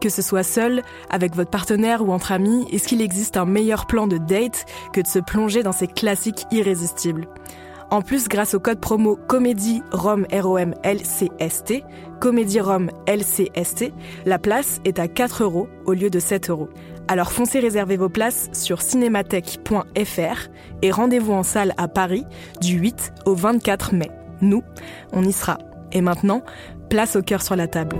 Que ce soit seul, avec votre partenaire ou entre amis, est-ce qu'il existe un meilleur plan de date que de se plonger dans ces classiques irrésistibles? En plus, grâce au code promo Comédie Rome ROM LCST, Comédie Rome LCST, la place est à 4 euros au lieu de 7 euros. Alors foncez réserver vos places sur cinémathèque.fr et rendez-vous en salle à Paris du 8 au 24 mai. Nous, on y sera. Et maintenant, place au cœur sur la table.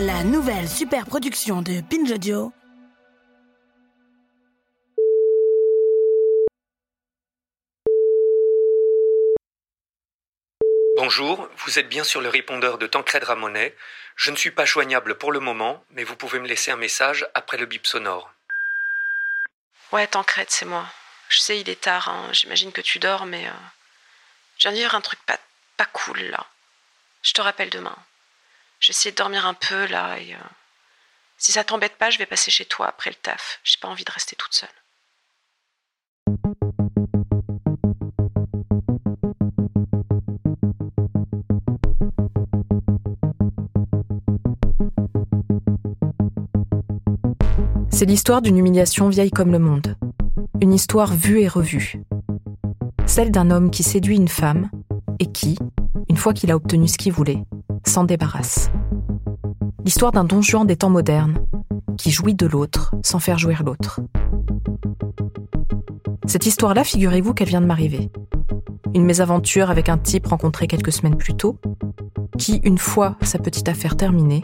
La nouvelle super production de Binge Audio. Bonjour, vous êtes bien sur le répondeur de Tancred Ramonet. Je ne suis pas joignable pour le moment, mais vous pouvez me laisser un message après le bip sonore. Ouais, Tancred, c'est moi. Je sais, il est tard, hein. j'imagine que tu dors, mais. Euh, je viens de dire un truc pas, pas cool là. Je te rappelle demain. Je vais essayer de dormir un peu là et. euh, Si ça t'embête pas, je vais passer chez toi après le taf. J'ai pas envie de rester toute seule. C'est l'histoire d'une humiliation vieille comme le monde. Une histoire vue et revue. Celle d'un homme qui séduit une femme et qui, une fois qu'il a obtenu ce qu'il voulait, s'en débarrasse. L'histoire d'un don Juan des temps modernes qui jouit de l'autre sans faire jouir l'autre. Cette histoire-là, figurez-vous qu'elle vient de m'arriver. Une mésaventure avec un type rencontré quelques semaines plus tôt, qui, une fois sa petite affaire terminée,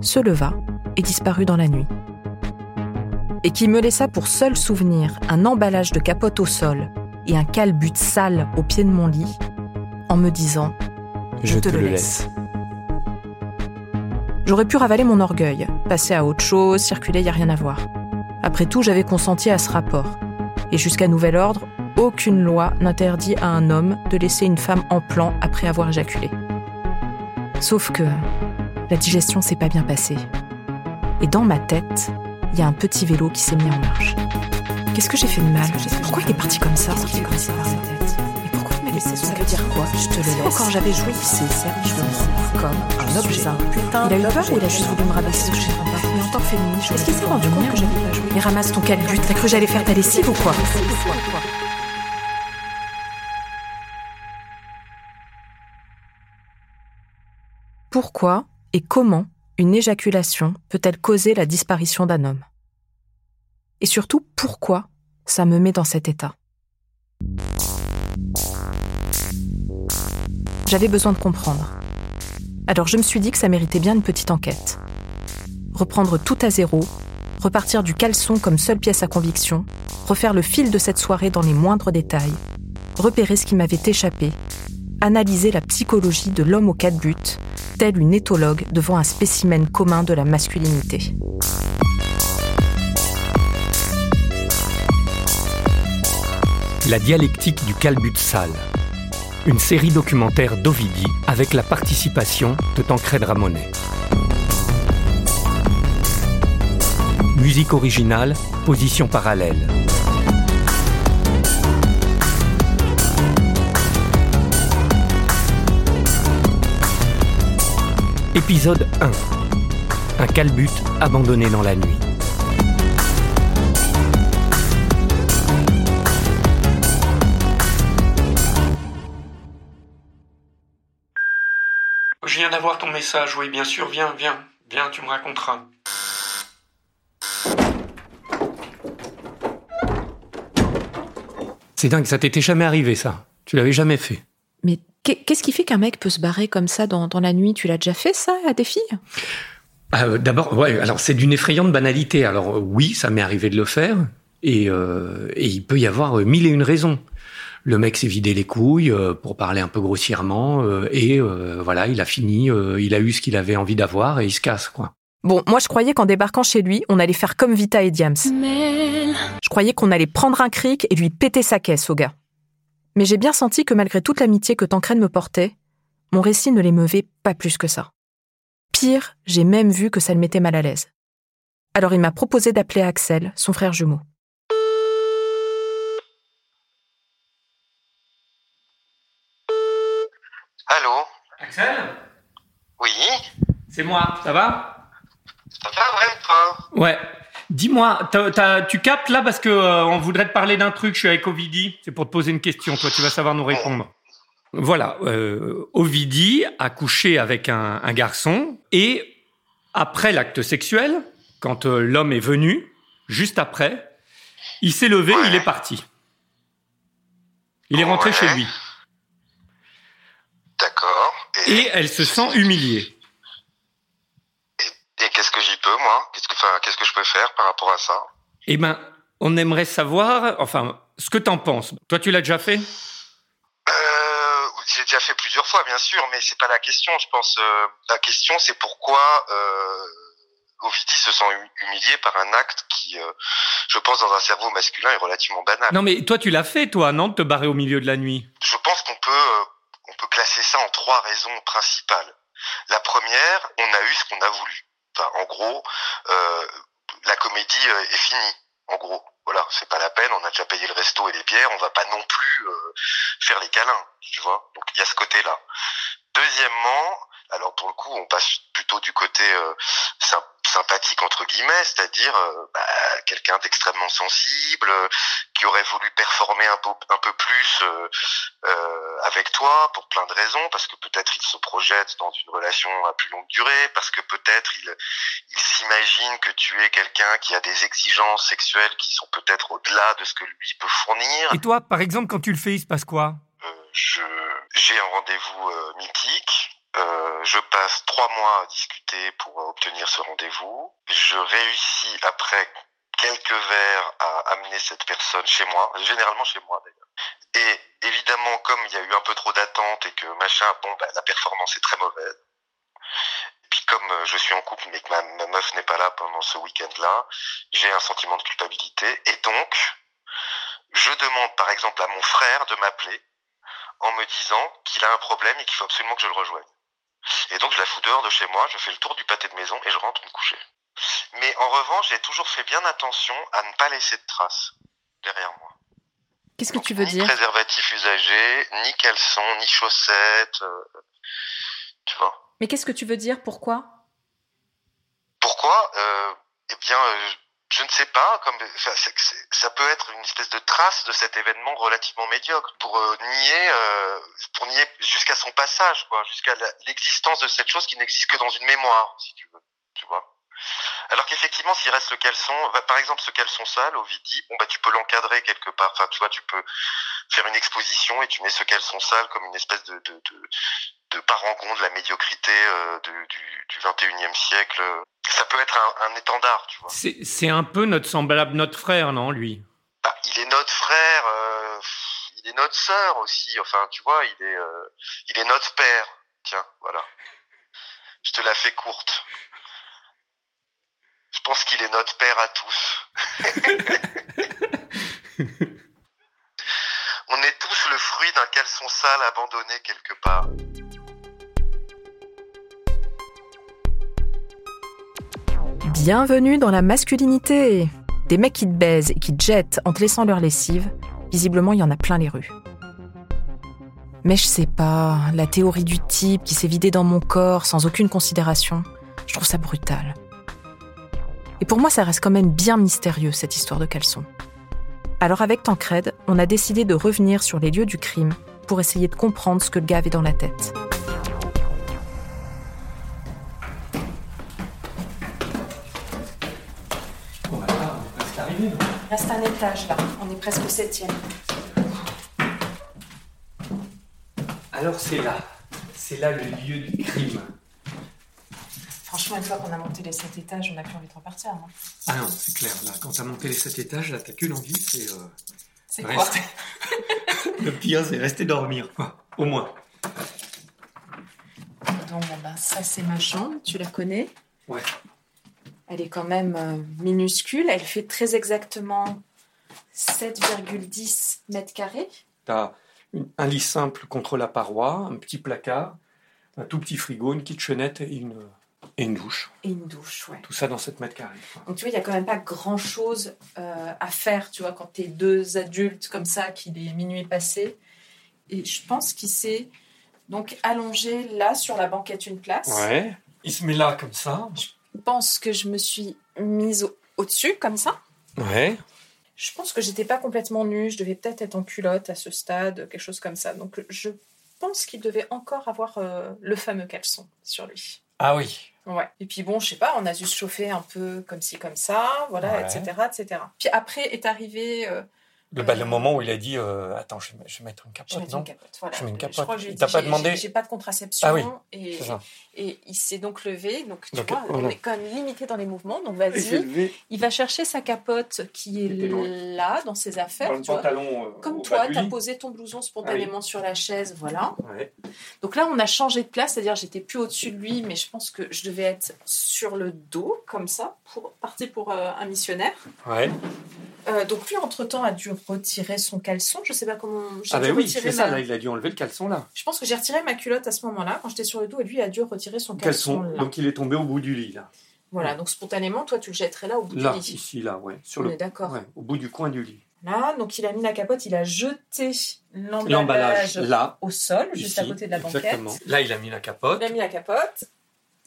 se leva et disparut dans la nuit et qui me laissa pour seul souvenir un emballage de capote au sol et un calbut sale au pied de mon lit, en me disant Je, te, le laisse. J'aurais pu ravaler mon orgueil, passer à autre chose, circuler, y a rien à voir. Après tout, j'avais consenti à ce rapport. Et jusqu'à nouvel ordre, aucune loi n'interdit à un homme de laisser une femme en plan après avoir éjaculé. Sauf que la digestion s'est pas bien passée. Et dans ma tête, il y a un petit vélo qui s'est mis en marche. Qu'est-ce que j'ai fait de mal? Pourquoi il est parti comme ça? Laissé ça veut dire quoi Je te le laisse. Encore j'avais s'est servi de moi comme un objet. Putain, il a eu peur ou il a juste voulu me rabaisser Je sais pas. Mais en tant que féministe, est-ce qu'il s'est rendu compte que j'avais pas joué Mais ramasse ton calbut, t'as cru que j'allais faire ta lessive ou quoi Pourquoi et comment une éjaculation peut-elle causer la disparition d'un homme? Et surtout, pourquoi ça me met dans cet état? J'avais besoin de comprendre. Alors je me suis dit que ça méritait bien une petite enquête. Reprendre tout à zéro, repartir du caleçon comme seule pièce à conviction, refaire le fil de cette soirée dans les moindres détails, repérer ce qui m'avait échappé, analyser la psychologie de l'homme aux quatre buts, telle une éthologue devant un spécimen commun de la masculinité. La dialectique du calbut sale. Une série documentaire d'Ovidi avec la participation de Tancred Ramonet. Musique originale, position parallèle. Épisode 1. Un calbut abandonné dans la nuit. Ton message, oui, bien sûr, viens, viens, viens, tu me raconteras. C'est dingue, ça t'était jamais arrivé, ça. Tu l'avais jamais fait. Mais qu'est-ce qui fait qu'un mec peut se barrer comme ça dans, la nuit? Tu l'as déjà fait, ça, à des filles? Ah, euh, D'abord, ouais, alors c'est d'une effrayante banalité. Alors euh, oui, ça m'est arrivé de le faire, et, euh, et, il peut y avoir mille et une raisons. Le mec s'est vidé les couilles, pour parler un peu grossièrement, et voilà, il a fini, il a eu ce qu'il avait envie d'avoir, et il se casse, quoi. Bon, moi je croyais qu'en débarquant chez lui, on allait faire comme Vita et Diams. Je croyais qu'on allait prendre un cric et lui péter sa caisse au gars. Mais j'ai bien senti que malgré toute l'amitié que Tancred me portait, mon récit ne l'émeuvait pas plus que ça. Pire, j'ai même vu que ça le mettait mal à l'aise. Alors il m'a proposé d'appeler Axel, son frère jumeau. Allô Axel Oui C'est moi, ça va ça va, ouais, toi Ouais. Dis-moi, tu captes là parce que euh, on voudrait te parler d'un truc. Je suis avec Ovidi. C'est pour te poser une question. Toi, tu vas savoir nous répondre. Voilà, euh, Ovidi a couché avec un, garçon et après l'acte sexuel, quand euh, l'homme est venu, juste après, il s'est levé, il est parti. Il est rentré chez lui. Et elle se sent humiliée. Et qu'est-ce que j'y peux, moi? Qu'est-ce que, qu'est-ce que je peux faire par rapport à ça? Eh ben, on aimerait savoir, enfin, ce que t'en penses. Toi, tu l'as déjà fait? Euh, J'ai déjà fait plusieurs fois, bien sûr, mais c'est pas la question. Je pense. Euh, la question, c'est pourquoi euh, Ovidie se sent humilié par un acte qui, euh, je pense, dans un cerveau masculin, est relativement banal. Non, mais toi, tu l'as fait, toi, non, de te barrer au milieu de la nuit? Je pense qu'on peut, euh, on peut classer ça en trois raisons principales. La première, on a eu ce qu'on a voulu en gros, euh, la comédie euh, est finie. En gros, voilà, c'est pas la peine. On a déjà payé le resto et les bières. On va pas non plus euh, faire les câlins, tu vois. Donc il y a ce côté-là. Deuxièmement, alors pour le coup, on passe plutôt du côté euh, sympathique entre guillemets, c'est-à-dire bah, quelqu'un d'extrêmement sensible, qui aurait voulu performer un peu, plus avec toi pour plein de raisons, parce que peut-être il se projette dans une relation à plus longue durée, parce que peut-être il, il s'imagine que tu es quelqu'un qui a des exigences sexuelles qui sont peut-être au-delà de ce que lui peut fournir. Et toi, par exemple, quand tu le fais, il se passe quoi? Je j'ai un rendez-vous mythique euh, je passe trois mois à discuter pour obtenir ce rendez-vous. Je réussis après quelques verres à amener cette personne chez moi, généralement chez moi d'ailleurs. Et évidemment, comme il y a eu un peu trop d'attente et que machin, bon, bah, la performance est très mauvaise. Et puis comme euh, je suis en couple mais que ma, ma meuf n'est pas là pendant ce week-end-là, j'ai un sentiment de culpabilité. Et donc, je demande par exemple à mon frère de m'appeler en me disant qu'il a un problème et qu'il faut absolument que je le rejoigne. Et donc je la fous dehors de chez moi, je fais le tour du pâté de maison et je rentre me coucher. Mais en revanche, j'ai toujours fait bien attention à ne pas laisser de traces derrière moi. Qu'est-ce que tu veux ni dire? Ni préservatif usagé, ni caleçon, ni chaussettes. Euh, tu vois. Mais qu'est-ce que tu veux dire? Pourquoi? Pourquoi? Euh, Eh bien, euh, je ne sais pas, comme ça peut être une espèce de trace de cet événement relativement médiocre pour euh, nier, euh, pour nier jusqu'à son passage, quoi, jusqu'à l'existence de cette chose qui n'existe que dans une mémoire, si tu veux. Alors qu'effectivement, s'il reste le caleçon, par exemple ce caleçon sale, au vidi, bon bah tu peux l'encadrer quelque part. Enfin, tu vois, tu peux faire une exposition et tu mets ce caleçon sale comme une espèce de, de, de, de parangon de la médiocrité euh, du, du 21e siècle. Ça peut être un, un étendard, tu vois. C'est un peu notre semblable, notre frère, non, lui? Bah, Il est notre frère, euh, il est notre sœur aussi. Enfin, tu vois, il est, euh, il est notre père. Tiens, voilà. Je te la fais courte. Je pense qu'il est notre père à tous. On est tous le fruit d'un caleçon sale abandonné quelque part. Bienvenue dans la masculinité. Des mecs qui te baisent et qui te jettent en te laissant leur lessive, visiblement il y en a plein les rues. Mais je sais pas, la théorie du type qui s'est vidé dans mon corps sans aucune considération, je trouve ça brutal. Et pour moi, ça reste quand même bien mystérieux, cette histoire de caleçon. Alors avec Tancred, on a décidé de revenir sur les lieux du crime pour essayer de comprendre ce que le gars avait dans la tête. On est presque arrivé, Il reste un étage là, on est presque septième. Alors c'est là, c'est là le lieu du crime. Franchement, une fois qu'on a monté les sept étages, on n'a plus envie de repartir. non Ah non, c'est clair. Là, quand t'as monté les sept étages, là, t'as qu'une envie, c'est... euh, C'est quoi? Rester. le pire, c'est rester dormir, quoi. Au moins. Donc, bon, ben, ça, c'est ma chambre. Tu la connais? Ouais. Elle est quand même euh, minuscule. Elle fait très exactement 7,10 mètres carrés. T'as une- un lit simple contre la paroi, un petit placard, un tout petit frigo, une kitchenette et une, et une douche. Et une douche, ouais. Tout ça dans 7 mètres carrés. quoi. Donc tu vois, il n'y a quand même pas grand chose à faire, tu vois, quand tu es deux adultes comme ça, qu'il est minuit passé. Et je pense qu'il s'est donc allongé là sur la banquette une place. Ouais. Il se met là comme ça. Je pense que je me suis mise au- au-dessus comme ça. Ouais. Je pense que j'étais pas complètement nue, je devais peut-être être en culotte à ce stade, quelque chose comme ça. Donc je pense qu'il devait encore avoir euh, le fameux caleçon sur lui. Ah oui. Ouais. Et puis bon, je sais pas, on a dû se chauffer un peu comme ci, comme ça, voilà, Ouais. etc., etc. Puis après est arrivé euh, Le, bah, le moment où il a dit euh, Attends, je vais, je vais mettre une Je capote, mettre non une capote. Voilà. Je mets une Je capote. crois que je pas demandé j'ai- pas de contraception. Ah oui, et, C'est ça. et il s'est donc levé. Donc, tu Donc, vois, voilà. on est quand même limité dans les mouvements. Donc, vas-y. Il va chercher sa capote qui est là, dans ses affaires. dans le tu vois. pantalon. euh, Comme au toi, tu as posé ton blouson spontanément sur la chaise. Voilà. Ouais. Donc là, on a changé de place. C'est-à-dire, j'étais plus au-dessus de lui, mais je pense que je devais être sur le dos, comme ça, pour partir pour euh, un missionnaire. Ouais. Euh, donc lui, entre-temps, a dû retirer son caleçon. Je sais pas comment. j'ai Ah, ben oui, c'est ça, là, il a dû enlever le caleçon là. Je pense que j'ai retiré ma culotte à ce moment-là, quand j'étais sur le dos, et lui a dû retirer son caleçon, Caleçon. là. Donc il est tombé au bout du lit là. Voilà, donc spontanément, toi, tu le jetterais là au bout Là, du lit. ici, là, ouais. Sur On le... est d'accord. ouais, au bout du coin du lit. Là, donc il a mis la capote, il a jeté L'emballage là. au sol, juste à côté de la banquette. Exactement. Là, il a mis la capote. Il a mis la capote.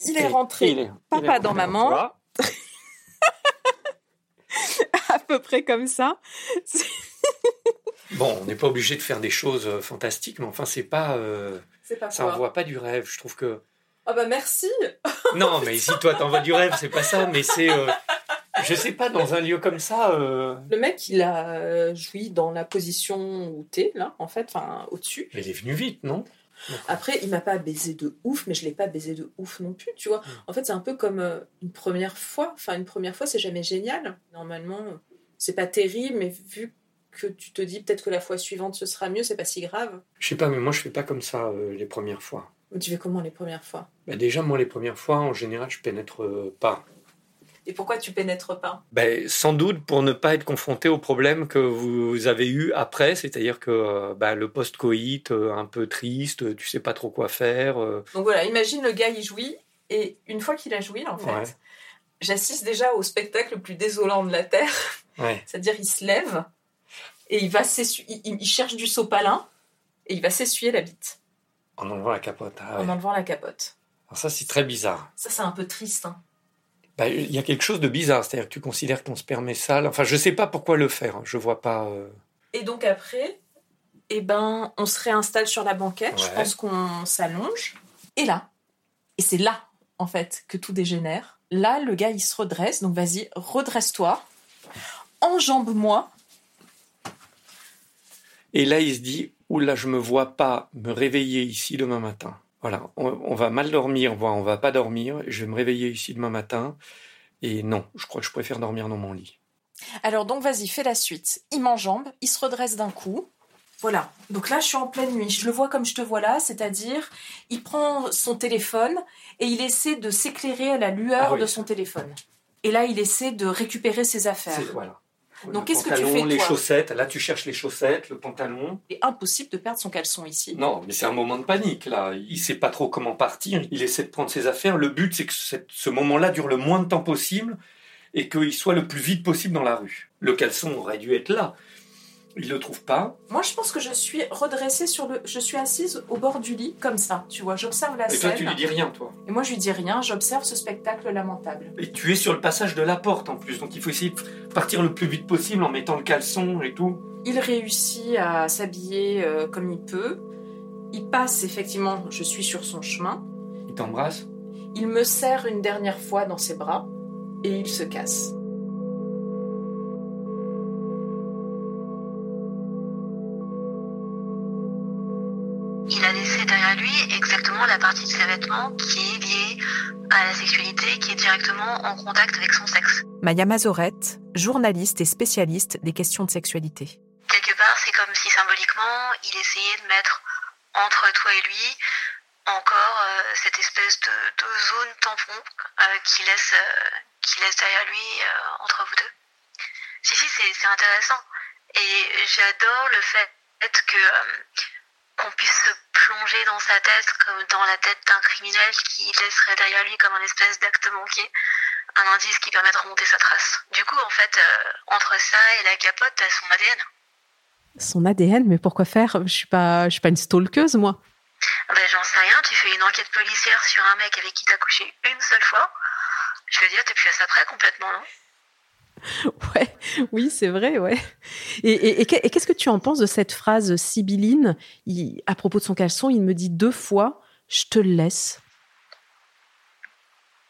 Il Et est rentré il est- papa il est- dans maman. Peu près comme ça. Bon, on n'est pas obligé de faire des choses euh, fantastiques, mais enfin, c'est pas. euh, pas ça quoi. envoie pas du rêve. Je trouve que. Ah bah merci. Non, mais si toi t'envoies du rêve, c'est pas ça, mais c'est. euh, Je sais pas, dans un lieu comme ça. euh, Le mec, il a joui dans la position où t'es, là, en fait, enfin, au-dessus. Mais il est venu vite, non? Après, il m'a pas baisé de ouf, mais je l'ai pas baisé de ouf non plus, tu vois. En fait, c'est un peu comme une première fois. Enfin, une première fois, c'est jamais génial. Normalement, c'est pas terrible, mais vu que tu te dis peut-être que la fois suivante ce sera mieux, c'est pas si grave. Je sais pas, mais moi je fais pas comme ça euh, les premières fois. Tu fais comment les premières fois? Bah, déjà, moi les premières fois, en général, je pénètre euh, pas. Et pourquoi tu pénètres pas? Ben, sans doute pour ne pas être confronté au problème que vous avez eu après, c'est-à-dire que euh, bah, le post-coït, un peu triste, tu sais pas trop quoi faire. euh, Donc voilà, imagine le gars, il jouit, et une fois qu'il a joui, en fait, Ouais. J'assiste déjà au spectacle le plus désolant de la Terre. ouais. C'est-à-dire, il se lève, et il va s'essuyer, il, il cherche du sopalin, et il va s'essuyer la bite En enlevant la capote. ah ouais. en enlevant la capote. Alors ça, c'est très bizarre. Ça, c'est un peu triste. hein. Bah, Il y a quelque chose de bizarre, c'est-à-dire que tu considères que ton sperme est sale. Enfin, je sais pas pourquoi le faire, hein. je vois pas. euh, Et donc après, eh ben, on se réinstalle sur la banquette. Je pense qu'on s'allonge. Et là, et c'est là, en fait, que tout dégénère. Là, le gars, il se redresse. Donc vas-y, redresse-toi. Enjambe-moi. Et là, il se dit, oula, je me vois pas me réveiller ici demain matin. Voilà, on, on va mal dormir, on va pas dormir. Je vais me réveiller ici demain matin. Et non, je crois que je préfère dormir dans mon lit. Alors donc vas-y, fais la suite. Il m'enjambe, il se redresse d'un coup. Voilà. Donc là, je suis en pleine nuit. Je le vois comme je te vois là, c'est-à-dire, il prend son téléphone et il essaie de s'éclairer à la lueur Ah oui. de son téléphone. Et là, il essaie de récupérer ses affaires. Voilà. Donc, qu'est-ce que tu fais, Les toi chaussettes, là tu cherches les chaussettes, le pantalon. Il est impossible de perdre son caleçon ici. Non, mais c'est un moment de panique là. Il sait pas trop comment partir. Il essaie de prendre ses affaires. Le but, c'est que ce moment-là dure le moins de temps possible et qu'il soit le plus vite possible dans la rue. Le caleçon aurait dû être là. Il le trouve pas. Moi, je pense que je suis redressée sur le. Je suis assise au bord du lit, comme ça. Tu vois, j'observe la Et toi, scène. tu lui dis rien, toi. Et moi, je lui dis rien. J'observe ce spectacle lamentable. Et tu es sur le passage de la porte en plus, donc il faut essayer de partir le plus vite possible en mettant le caleçon et tout. Il réussit à s'habiller euh, comme il peut. Il passe effectivement. Je suis sur son chemin. Il t'embrasse. Il me serre une dernière fois dans ses bras et il se casse. Vêtements qui est liée à la sexualité, qui est directement en contact avec son sexe. Maya Mazorette, journaliste et spécialiste des questions de sexualité. Quelque part, c'est comme si symboliquement, il essayait de mettre entre toi et lui encore euh, cette espèce de, de zone tampon euh, qui, laisse, euh, qui laisse derrière lui entre vous deux. Si, si, c'est intéressant. Et j'adore le fait que qu'on puisse se plonger dans sa tête comme dans la tête d'un criminel qui laisserait derrière lui comme un espèce d'acte manqué un indice qui permet de remonter sa trace. Du coup, en fait, entre ça et la capote, t'as son ADN. Son ADN, mais pourquoi faire? Je suis pas, je suis pas une stalkeuse, moi. Ben, j'en sais rien, tu fais une enquête policière sur un mec avec qui t'as couché une seule fois. Je veux dire, t'es plus à ça près complètement, non? Ouais, oui, c'est vrai, ouais. Et, qu'est-ce que tu en penses de cette phrase sibylline À propos de son caleçon, il me dit deux fois Je te laisse.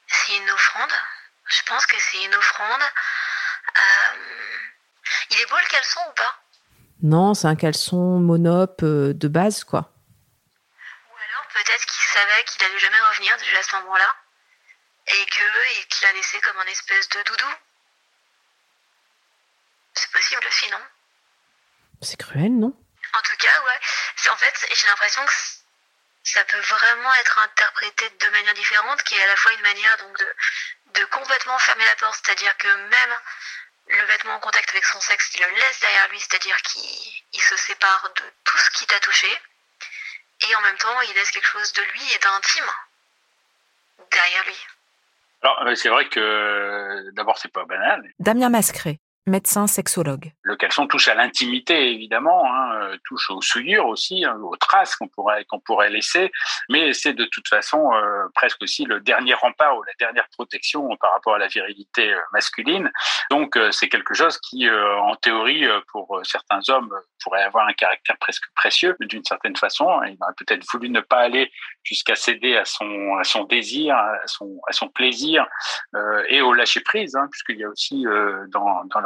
C'est une offrande. Je pense que c'est une offrande. Euh, il est beau le caleçon ou pas? Non, c'est un caleçon monop euh, de base, quoi peut-être qu'il savait qu'il allait jamais revenir déjà à ce moment-là et que qu'il a laissé comme un espèce de doudou. C'est possible aussi, non? C'est cruel, non? En tout cas, ouais. En fait, j'ai l'impression que ça peut vraiment être interprété de manière différente, qui est à la fois une manière donc de, de complètement fermer la porte, c'est-à-dire que même le vêtement en contact avec son sexe, il le laisse derrière lui, c'est-à-dire qu'il se sépare de tout ce qui t'a touché, et en même temps, il laisse quelque chose de lui et d'intime derrière lui. Alors, euh, c'est vrai que d'abord, c'est pas banal. Damien Mascret, médecin sexologue. Le caleçon touche à l'intimité, évidemment, hein, euh, touche aux souillures aussi, hein, aux traces qu'on pourrait, qu'on pourrait laisser, mais c'est de toute façon euh, presque aussi le dernier rempart ou la dernière protection par rapport à la virilité euh, masculine. Donc c'est quelque chose qui, en théorie, pour certains hommes, pourrait avoir un caractère presque précieux d'une certaine façon. Il aurait peut-être voulu ne pas aller jusqu'à céder à son, à son désir, à son, à son plaisir et au lâcher prise, hein, puisqu'il y a aussi dans, dans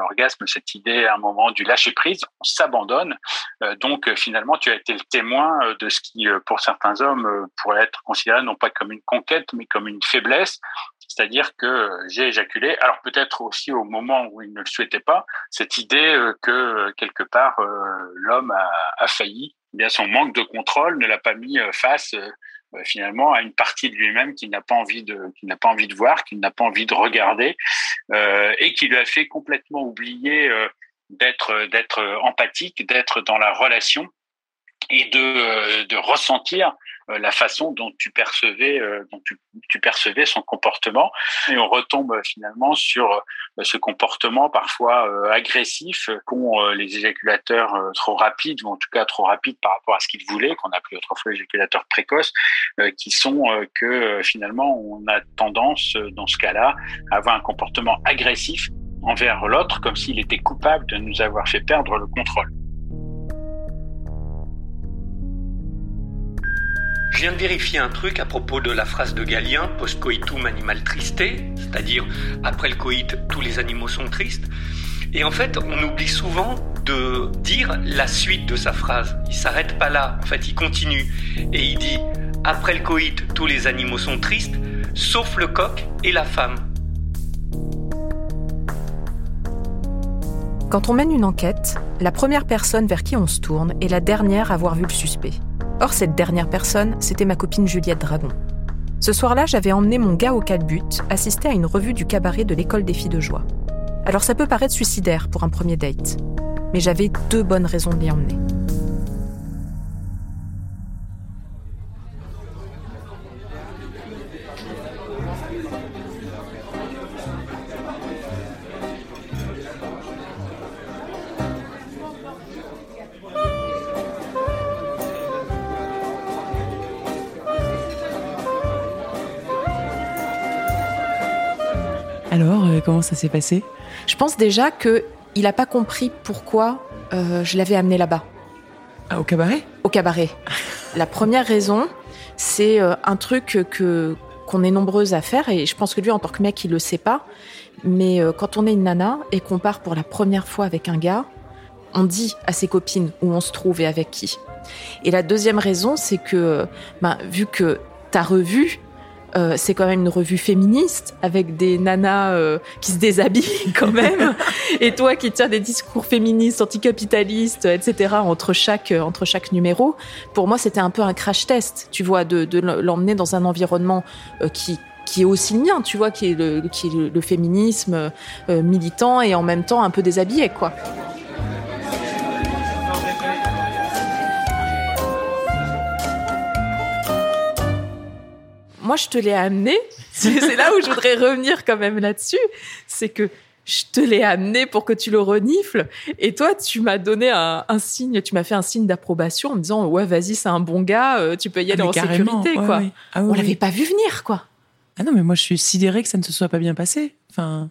cette idée à un moment du lâcher prise, on s'abandonne. Euh, donc euh, finalement, tu as été le témoin euh, de ce qui, pour certains hommes, pourrait être considéré non pas comme une conquête, mais comme une faiblesse. C'est-à-dire que j'ai éjaculé, alors peut-être aussi au moment où il ne le souhaitait pas, cette idée que quelque part l'homme a, failli, eh bien son manque de contrôle ne l'a pas mis face finalement à une partie de lui-même qu'il n'a pas envie de qu'il n'a pas envie de voir, qu'il n'a pas envie de regarder et qui lui a fait complètement oublier d'être d'être empathique, d'être dans la relation et de, euh, ressentir euh, la façon dont tu percevais euh, dont tu, tu, percevais son comportement et on retombe finalement sur ce comportement parfois agressif qu'ont les éjaculateurs trop rapides ou en tout cas trop rapides par rapport à ce qu'ils voulaient qu'on appelait autrefois éjaculateurs précoces qui sont que finalement on a tendance dans ce cas-là à avoir un comportement agressif envers l'autre comme s'il était coupable de nous avoir fait perdre le contrôle. Je viens de vérifier un truc à propos de la phrase de Galien, post coitum animal triste, c'est-à-dire après le coït, tous les animaux sont tristes. Et en fait, on oublie souvent de dire la suite de sa phrase. Il s'arrête pas là, en fait, il continue. Et il dit après le coït, tous les animaux sont tristes, sauf le coq et la femme. Quand on mène une enquête, la première personne vers qui on se tourne est la dernière à avoir vu le suspect. Or, cette dernière personne, c'était ma copine Juliette Dragon. Ce soir-là, j'avais emmené mon gars au calbut assister à une revue du cabaret de l'école des filles de joie. Alors ça peut paraître suicidaire pour un premier date, mais j'avais deux bonnes raisons de l'y emmener. Comment ça s'est passé? Je pense déjà que il n'a pas compris pourquoi euh, je l'avais amené là-bas. Ah, au cabaret? Au cabaret. La première raison, c'est euh, un truc que qu'on est nombreuses à faire et je pense que lui en tant que mec il le sait pas mais quand on est une nana et qu'on part pour la première fois avec un gars on dit à ses copines où on se trouve et avec qui. Et la deuxième raison, c'est que, ben, vu que ta revue, euh, c'est quand même une revue féministe avec des nanas euh, qui se déshabillent quand même, et toi qui tiens des discours féministes, anticapitalistes, etc. entre chaque euh, entre chaque numéro. Pour moi, c'était un peu un crash test, tu vois, de, de l'emmener dans un environnement qui qui est aussi le mien, tu vois, qui est le, qui est le, féminisme militant et en même temps un peu déshabillé, quoi. Moi, je te l'ai amené. C'est là où je voudrais revenir quand même là-dessus. C'est que je te l'ai amené pour que tu le renifles. Et toi, tu m'as donné un, signe, tu m'as fait un signe d'approbation en me disant, ouais, vas-y, c'est un bon gars, euh, tu peux y aller ah, en sécurité, quoi. Ah On l'avait pas vu venir, quoi. Ah non, mais moi, je suis sidérée que ça ne se soit pas bien passé. Enfin,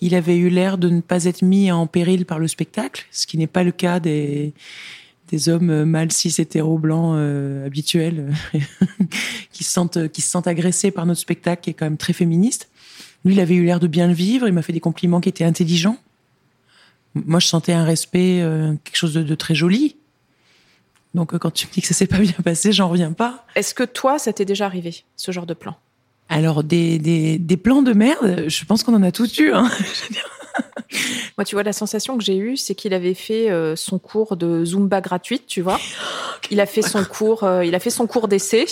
il avait eu l'air de ne pas être mis en péril par le spectacle, ce qui n'est pas le cas des, des hommes euh, mâles cis hétéro blancs euh, habituels qui se sentent qui se sentent agressés par notre spectacle qui est quand même très féministe. Lui, il avait eu l'air de bien le vivre. Il m'a fait des compliments qui étaient intelligents. Moi, je sentais un respect, euh, quelque chose de, très joli. Donc, quand tu me dis que ça s'est pas bien passé, j'en reviens pas. Est-ce que toi, ça t'est déjà arrivé, ce genre de plan? Alors, des, des, des plans de merde, je pense qu'on en a tous eu. Hein. Moi, tu vois, la sensation que j'ai eue, c'est qu'il avait fait euh, son cours de Zumba gratuite, tu vois. Il a fait son cours, euh, il a fait son cours d'essai.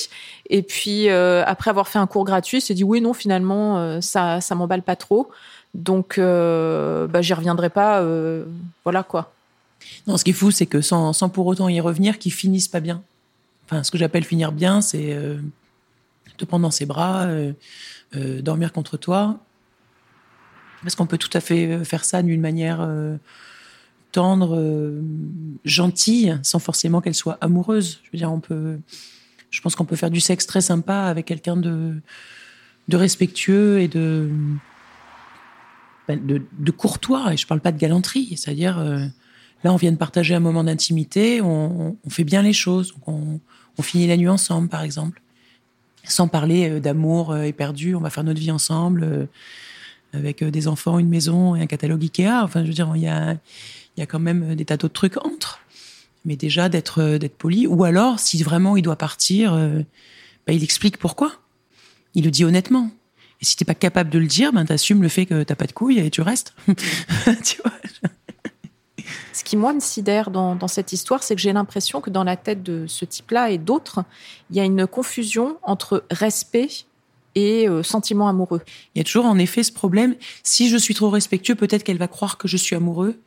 Et puis, euh, après avoir fait un cours gratuit, il s'est dit, oui, non, finalement, ça, ça m'emballe pas trop. Donc, bah, j'y reviendrai pas. voilà, quoi. Non, ce qui est fou, c'est que sans, sans pour autant y revenir, qu'ils finissent pas bien. Enfin, ce que j'appelle finir bien, c'est te prendre dans ses bras, dormir contre toi, parce qu'on peut tout à fait euh, faire ça d'une manière euh, tendre, euh, gentille, sans forcément qu'elle soit amoureuse. Je veux dire, on peut, je pense qu'on peut faire du sexe très sympa avec quelqu'un de, respectueux et de, ben, de, courtois. Et je parle pas de galanterie. C'est-à-dire, là, on vient de partager un moment d'intimité, on, fait bien les choses. On, finit la nuit ensemble, par exemple. Sans parler d'amour éperdu, on va faire notre vie ensemble avec euh, des enfants, une maison et un catalogue Ikea. Enfin, je veux dire, il y a, y a quand même des tas d'autres trucs entre. Mais déjà d'être euh, d'être poli. Ou alors, si vraiment il doit partir, euh, bah, il explique pourquoi. Il le dit honnêtement. Et si t'es pas capable de le dire, ben t'assumes le fait que t'as pas de couilles et tu restes. tu vois Ce qui, moi, me sidère dans cette histoire, c'est que j'ai l'impression que dans la tête de ce type-là et d'autres, il y a une confusion entre respect et euh, sentiment amoureux. Il y a toujours en effet ce problème. Si je suis trop respectueux, peut-être qu'elle va croire que je suis amoureux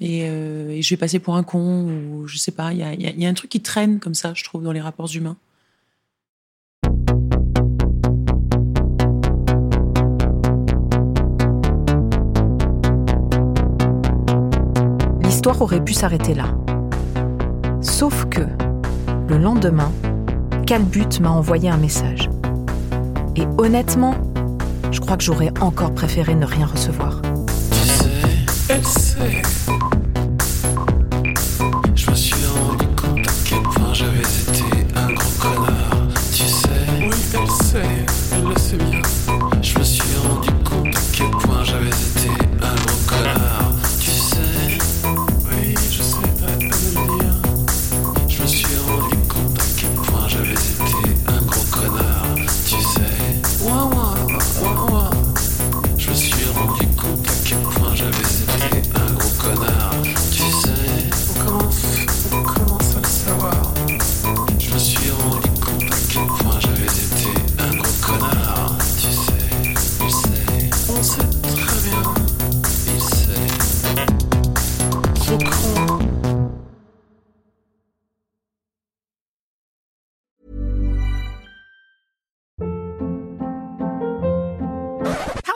et, euh, je vais passer pour un con ou je sais pas. Il y, a, il y a un truc qui traîne comme ça, je trouve, dans les rapports humains. L'histoire aurait pu s'arrêter là. Sauf que, le lendemain, Calbut m'a envoyé un message. Et honnêtement, je crois que j'aurais encore préféré ne rien recevoir.